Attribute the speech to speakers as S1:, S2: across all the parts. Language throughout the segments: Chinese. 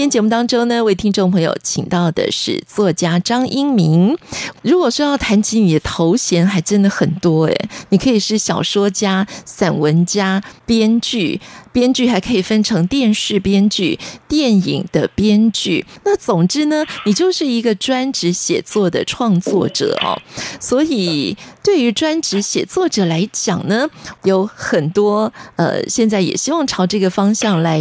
S1: 今天节目当中呢，为听众朋友请到的是作家张英明。如果说要谈起你的头衔，还真的很多诶，你可以是小说家、散文家、编剧，编剧还可以分成电视编剧、电影的编剧。那总之呢，你就是一个专职写作的创作者哦。所以，对于专职写作者来讲呢，有很多呃，现在也希望朝这个方向来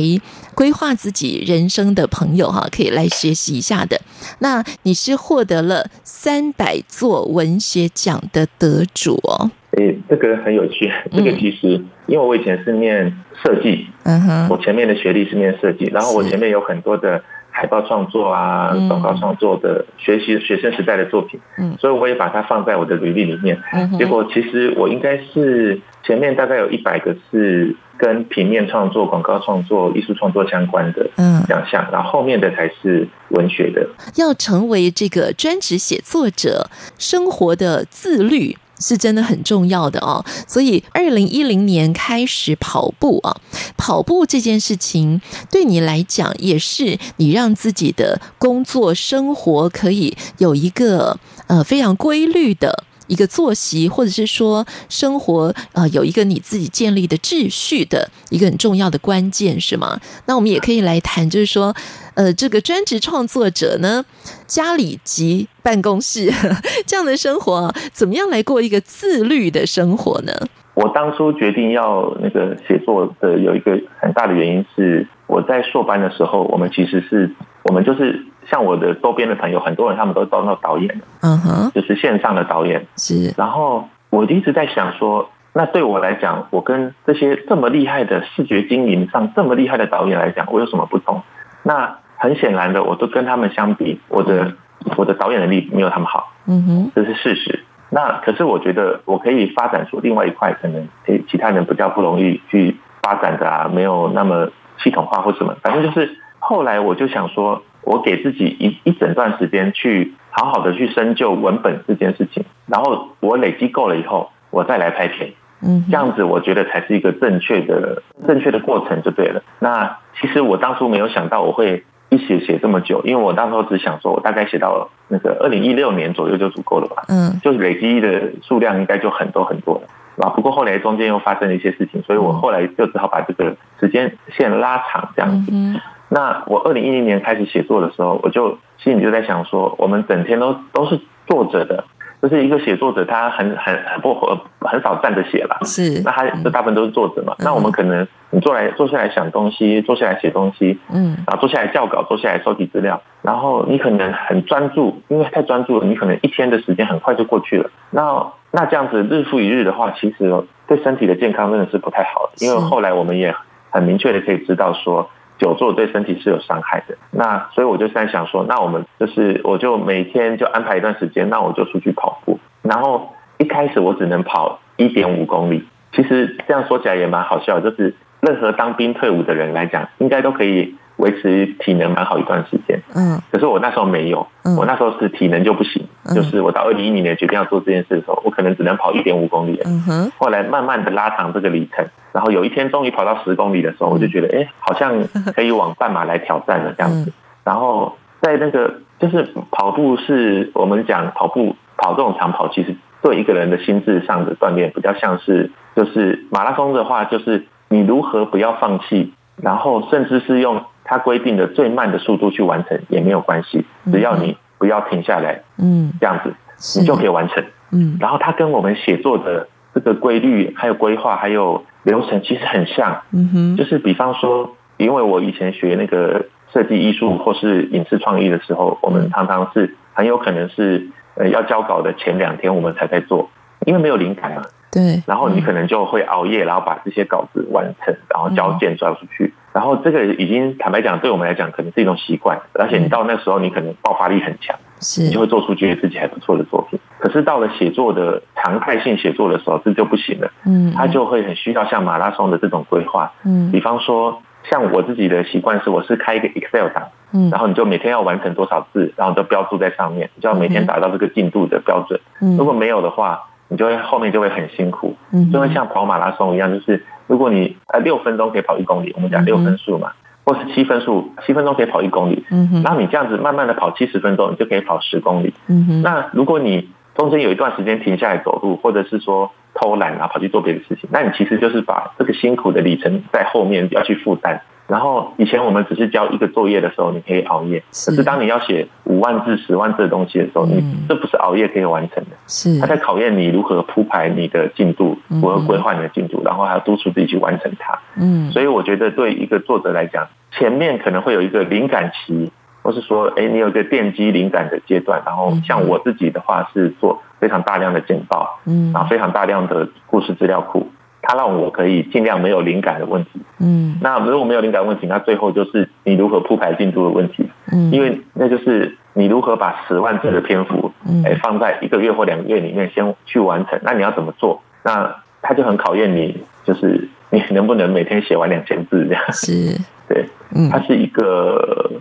S1: 规划自己人生的朋友哈，可以来学习一下的。那你是获得了三百座文学奖的得主哦。
S2: 诶，这个很有趣。这个其实，因为我以前是念设计，嗯哼，我前面的学历是念设计，然后我前面有很多的海报创作啊、广告创作的学习学生时代的作品，嗯，所以我也把它放在我的履历里面。结果其实我应该是前面大概有一百个是。跟平面创作、广告创作、艺术创作相关的奖项，然后后面的才是文学的。
S1: 要成为这个专职写作者，生活的自律是真的很重要的哦。所以，二零一零年开始跑步啊，跑步这件事情对你来讲，也是你让自己的工作生活可以有一个呃非常规律的。一个作息，或者是说生活，呃，有一个你自己建立的秩序的一个很重要的关键，是吗？那我们也可以来谈，就是说，呃，这个专职创作者呢，家里及办公室 这样的生活，怎么样来过一个自律的生活呢？
S2: 我当初决定要那个写作的，有一个很大的原因是，我在硕班的时候，我们其实是我们就是。像我的周边的朋友，很多人他们都当到导演，嗯哼，就是线上的导演是。然后我一直在想说，那对我来讲，我跟这些这么厉害的视觉经营上这么厉害的导演来讲，我有什么不同？那很显然的，我都跟他们相比，我的我的导演能力没有他们好，嗯哼，这是事实。那可是我觉得我可以发展出另外一块，可能诶其他人比较不容易去发展的啊，没有那么系统化或什么，反正就是后来我就想说。我给自己一一整段时间去好好的去深究文本这件事情，然后我累积够了以后，我再来拍片，嗯，这样子我觉得才是一个正确的正确的过程就对了。那其实我当初没有想到我会一写写这么久，因为我那时候只想说我大概写到那个二零一六年左右就足够了吧，嗯，就是累积的数量应该就很多很多了，啊，不过后来中间又发生了一些事情，所以我后来就只好把这个时间线拉长这样子。嗯那我二零一零年开始写作的时候，我就心里就在想说，我们整天都都是坐着的，就是一个写作者，他很很很不很少站着写了，是，那他这大部分都是坐着嘛。嗯、那我们可能你坐来坐下来想东西，坐下来写东西，嗯，然后坐下来校稿，坐下来收集资料，然后你可能很专注，因为太专注了，你可能一天的时间很快就过去了。那那这样子日复一日的话，其实对身体的健康真的是不太好的，因为后来我们也很明确的可以知道说。久坐对身体是有伤害的，那所以我就在想说，那我们就是我就每天就安排一段时间，那我就出去跑步。然后一开始我只能跑一点五公里，其实这样说起来也蛮好笑，就是任何当兵退伍的人来讲，应该都可以。维持体能蛮好一段时间，嗯，可是我那时候没有，我那时候是体能就不行，就是我到二零一零年决定要做这件事的时候，我可能只能跑一点五公里，嗯哼，后来慢慢的拉长这个里程，然后有一天终于跑到十公里的时候，我就觉得，哎，好像可以往半马来挑战了这样子，然后在那个就是跑步是我们讲跑步跑这种长跑，其实对一个人的心智上的锻炼比较像是，就是马拉松的话，就是你如何不要放弃，然后甚至是用。他规定的最慢的速度去完成也没有关系，只要你不要停下来，嗯，这样子你就可以完成，嗯。然后它跟我们写作的这个规律、还有规划、还有流程其实很像，嗯哼。就是比方说，因为我以前学那个设计艺术或是影视创意的时候，我们常常是很有可能是呃要交稿的前两天我们才在做。因为没有灵感嘛。
S1: 对。
S2: 然后你可能就会熬夜，然后把这些稿子完成，然后交件交出去。嗯、然后这个已经坦白讲，对我们来讲可能是一种习惯，而且你到那时候你可能爆发力很强，是你就会做出觉得自己还不错的作品。可是到了写作的常态性写作的时候，这就不行了。嗯。他就会很需要像马拉松的这种规划。嗯。比方说。像我自己的习惯是，我是开一个 Excel 档，嗯，然后你就每天要完成多少字，然后都标注在上面，你就要每天达到这个进度的标准。嗯，如果没有的话，你就会后面就会很辛苦。嗯，就会像跑马拉松一样，就是如果你呃六分钟可以跑一公里，我们讲六分数嘛，或是七分数，七分钟可以跑一公里。嗯哼，然后你这样子慢慢的跑七十分钟，你就可以跑十公里。嗯哼，那如果你中间有一段时间停下来走路，或者是说偷懒啊，跑去做别的事情，那你其实就是把这个辛苦的里程在后面要去负担。然后以前我们只是交一个作业的时候，你可以熬夜。可是当你要写五万字、十万字的东西的时候，你这不是熬夜可以完成的。是，他在考验你如何铺排你的进度，如何规划你的进度，然后还要督促自己去完成它。嗯，所以我觉得对一个作者来讲，前面可能会有一个灵感期。或是说，哎，你有一个奠基灵感的阶段，然后像我自己的话是做非常大量的简报，嗯，然后非常大量的故事资料库，它让我可以尽量没有灵感的问题，嗯，那如果没有灵感问题，那最后就是你如何铺排进度的问题，嗯，因为那就是你如何把十万字的篇幅，哎，放在一个月或两个月里面先去完成，那你要怎么做？那它就很考验你，就是你能不能每天写完两千字这样，是，对，嗯，它是一个。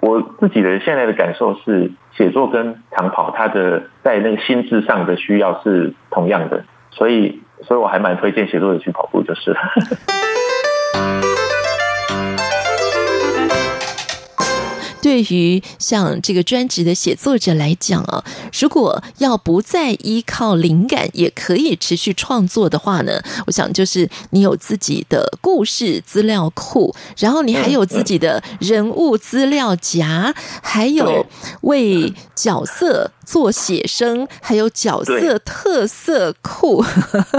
S2: 我自己的现在的感受是，写作跟长跑，它的在那个心智上的需要是同样的，所以，所以我还蛮推荐写作者去跑步，就是。
S1: 对于像这个专职的写作者来讲啊，如果要不再依靠灵感，也可以持续创作的话呢，我想就是你有自己的故事资料库，然后你还有自己的人物资料夹，还有为角色做写生，还有角色特色库。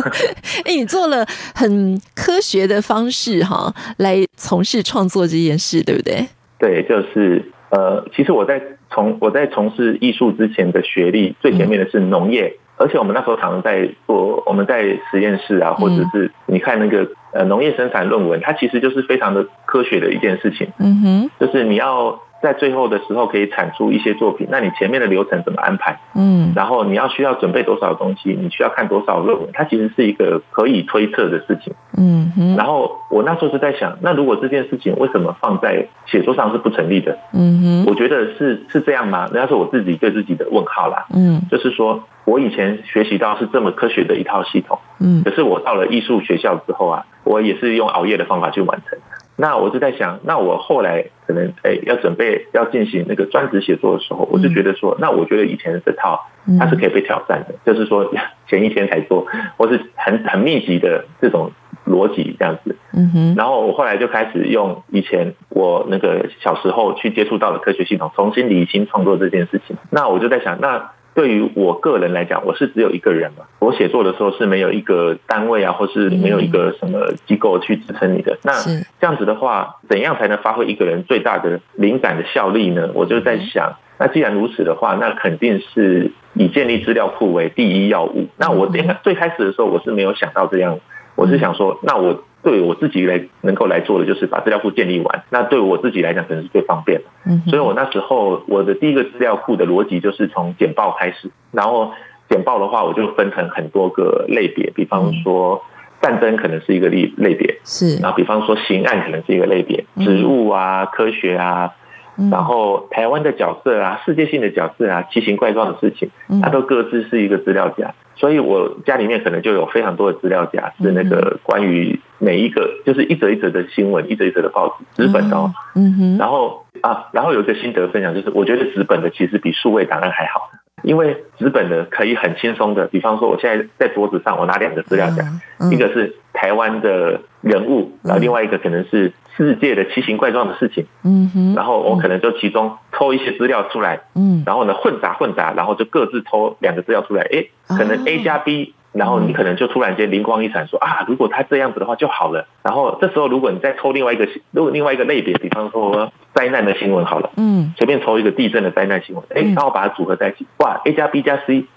S1: 哎，你做了很科学的方式哈，来从事创作这件事，对不对？
S2: 对，就是。呃，其实我在从我在从事艺术之前的学历最前面的是农业，嗯、而且我们那时候常常在做，我们在实验室啊，或者是你看那个呃农业生产论文，它其实就是非常的科学的一件事情。嗯哼，就是你要。在最后的时候可以产出一些作品，那你前面的流程怎么安排？嗯，然后你要需要准备多少东西？你需要看多少论文？它其实是一个可以推测的事情。嗯哼，然后我那时候是在想，那如果这件事情为什么放在写作上是不成立的？嗯哼，我觉得是是这样吗？那是我自己对自己的问号啦。嗯，就是说我以前学习到是这么科学的一套系统，嗯，可是我到了艺术学校之后啊，我也是用熬夜的方法去完成。那我就在想，那我后来可能诶、欸、要准备要进行那个专职写作的时候，我就觉得说，那我觉得以前的这套它是可以被挑战的，就是说 前一天才做，或是很很密集的这种逻辑这样子。嗯哼。然后我后来就开始用以前我那个小时候去接触到的科学系统，重新理清创作这件事情。那我就在想，那。对于我个人来讲，我是只有一个人嘛。我写作的时候是没有一个单位啊，或是没有一个什么机构去支撑你的。那这样子的话，怎样才能发挥一个人最大的灵感的效力呢？我就在想，那既然如此的话，那肯定是以建立资料库为第一要务。那我最最开始的时候，我是没有想到这样，我是想说，那我。对我自己来能够来做的就是把资料库建立完，那对我自己来讲可能是最方便的。嗯，所以我那时候我的第一个资料库的逻辑就是从简报开始，然后简报的话我就分成很多个类别，比方说战争可能是一个类类别，是，然后比方说刑案可能是一个类别，植物啊，科学啊。然后台湾的角色啊，世界性的角色啊，奇形怪状的事情，它都各自是一个资料夹。所以我家里面可能就有非常多的资料夹，是那个关于每一个，就是一则一则的新闻，一则一则的报纸，纸本的哦。嗯哼。然后啊，然后有一个心得分享，就是我觉得纸本的其实比数位档案还好，因为纸本的可以很轻松的，比方说我现在在桌子上，我拿两个资料夹，一个是台湾的人物，然后另外一个可能是。世界的奇形怪状的事情，嗯哼，然后我可能就其中抽一些资料出来，嗯，然后呢混杂混杂，然后就各自抽两个资料出来，哎，可能 A 加 B，然后你可能就突然间灵光一闪说，说啊，如果他这样子的话就好了。然后这时候如果你再抽另外一个，如果另外一个类别，比方说灾难的新闻好了，嗯，随便抽一个地震的灾难新闻，哎，然后把它组合在一起，哇，A 加 B 加 C 嗯，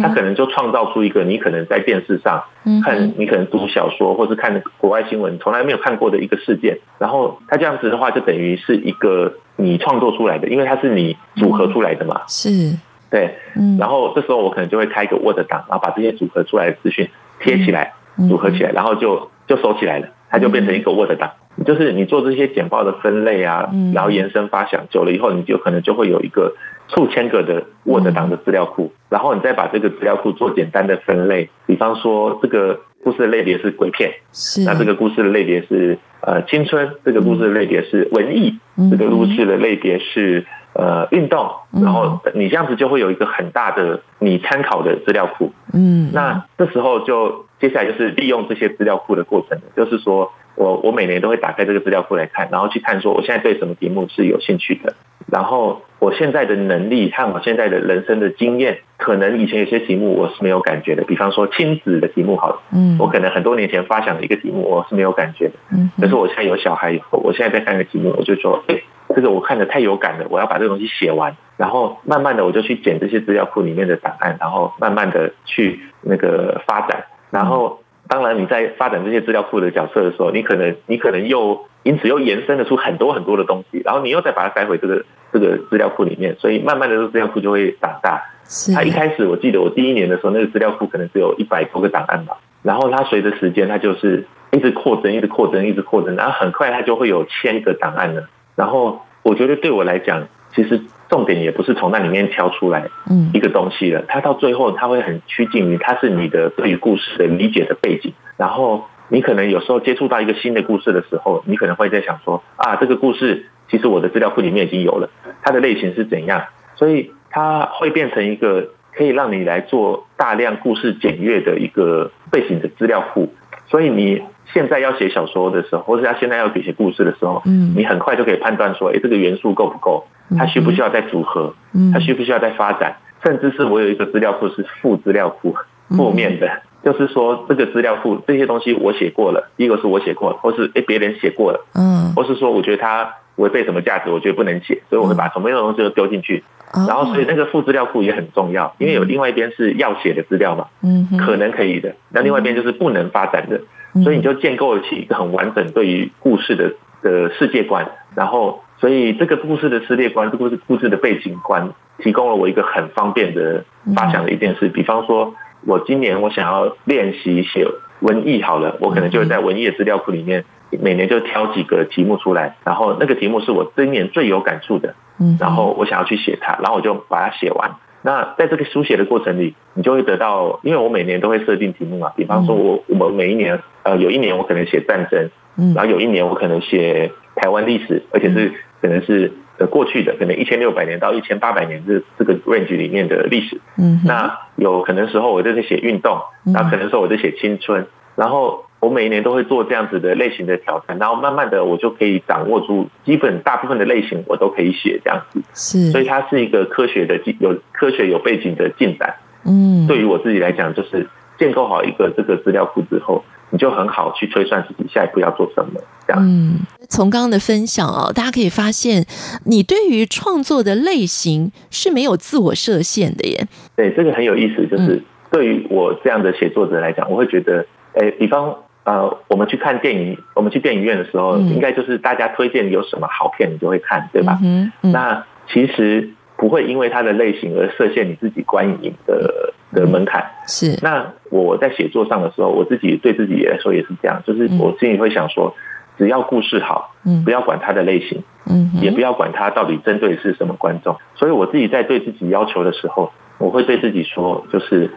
S2: 他可能就创造出一个你可能在电视上看，你可能读小说或是看国外新闻从来没有看过的一个事件，然后他这样子的话就等于是一个你创作出来的，因为它是你组合出来的嘛，
S1: 是，
S2: 对，嗯，然后这时候我可能就会开一个 Word 档，然后把这些组合出来的资讯贴起来，组合起来，然后就就收起来了，它就变成一个 Word 档。就是你做这些简报的分类啊，然后延伸发想，久了以后，你就可能就会有一个数千个的 Word 档的资料库，然后你再把这个资料库做简单的分类，比方说这个故事的类别是鬼片，是。那这个故事的类别是呃青春，这个故事的类别是文艺，这个故事的类别是呃运动，然后你这样子就会有一个很大的你参考的资料库，嗯，那这时候就接下来就是利用这些资料库的过程，就是说。我我每年都会打开这个资料库来看，然后去看说我现在对什么题目是有兴趣的，然后我现在的能力和我现在的人生的经验，可能以前有些题目我是没有感觉的，比方说亲子的题目，好了，嗯，我可能很多年前发想的一个题目我是没有感觉的，嗯，可是我现在有小孩以后，我现在在看一个题目，我就说，哎，这个我看的太有感了，我要把这个东西写完，然后慢慢的我就去捡这些资料库里面的档案，然后慢慢的去那个发展，然后。当然，你在发展这些资料库的角色的时候，你可能你可能又因此又延伸了出很多很多的东西，然后你又再把它塞回这个这个资料库里面，所以慢慢的，这个资料库就会长大。是。它一开始我记得我第一年的时候，那个资料库可能只有一百多个档案吧，然后它随着时间，它就是一直扩增，一直扩增，一直扩增，然后很快它就会有千个档案了。然后我觉得对我来讲，其实。重点也不是从那里面挑出来一个东西了，它到最后它会很趋近于它是你的对于故事的理解的背景。然后你可能有时候接触到一个新的故事的时候，你可能会在想说啊，这个故事其实我的资料库里面已经有了，它的类型是怎样，所以它会变成一个可以让你来做大量故事检阅的一个背景的资料库。所以你现在要写小说的时候，或者他现在要写故事的时候，你很快就可以判断说，哎，这个元素够不够？它需不需要再组合？它需不需要再发展？甚至是我有一个资料库是负资料库，负面的，就是说这个资料库这些东西我写过了，一个是我写过了，或是哎别人写过了，嗯，或是说我觉得它违背什么价值，我觉得不能写，所以我会把什么样的东西都丢进去。然后所以那个副资料库也很重要，因为有另外一边是要写的资料嘛，嗯，可能可以的，那另外一边就是不能发展的，所以你就建构起一个很完整对于故事的的世界观，然后。所以这个故事的世界观，这个故事故事的背景观，提供了我一个很方便的发想的一件事。比方说，我今年我想要练习写文艺，好了，我可能就会在文艺的资料库里面，每年就挑几个题目出来，然后那个题目是我今年最有感触的，然后我想要去写它，然后我就把它写完。那在这个书写的过程里，你就会得到，因为我每年都会设定题目嘛。比方说，我我们每一年，呃，有一年我可能写战争，然后有一年我可能写台湾历史，而且是。可能是呃过去的，可能一千六百年到一千八百年这这个 range 里面的历史。嗯，那有可能时候我就在写运动，那可能时候我在写青春，然后我每一年都会做这样子的类型的挑战，然后慢慢的我就可以掌握住基本大部分的类型，我都可以写这样子。是，所以它是一个科学的进有科学有背景的进展。嗯，对于我自己来讲，就是建构好一个这个资料库之后。你就很好去推算自己下一步要做什么，这样。嗯，
S1: 从刚刚的分享哦，大家可以发现，你对于创作的类型是没有自我设限的耶。
S2: 对，这个很有意思，就是对于我这样的写作者来讲，我会觉得，哎，比方呃，我们去看电影，我们去电影院的时候，应该就是大家推荐有什么好片，你就会看，对吧？嗯，那其实不会因为它的类型而设限你自己观影的。的门槛是。那我在写作上的时候，我自己对自己来说也是这样，就是我心里会想说，只要故事好，嗯，不要管它的类型，嗯，也不要管它到底针对是什么观众。所以我自己在对自己要求的时候，我会对自己说，就是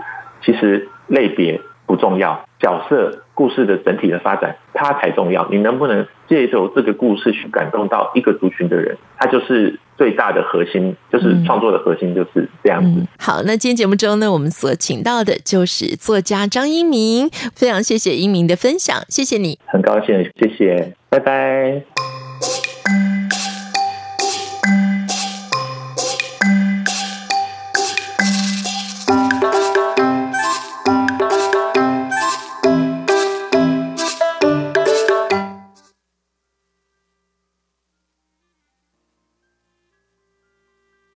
S2: 其实类别不重要，角色故事的整体的发展它才重要。你能不能借由这个故事去感动到一个族群的人，它就是。最大的核心就是创作的核心就是这样子。
S1: 好，那今天节目中呢，我们所请到的就是作家张英明，非常谢谢英明的分享，谢谢你，
S2: 很高兴，谢谢，拜拜。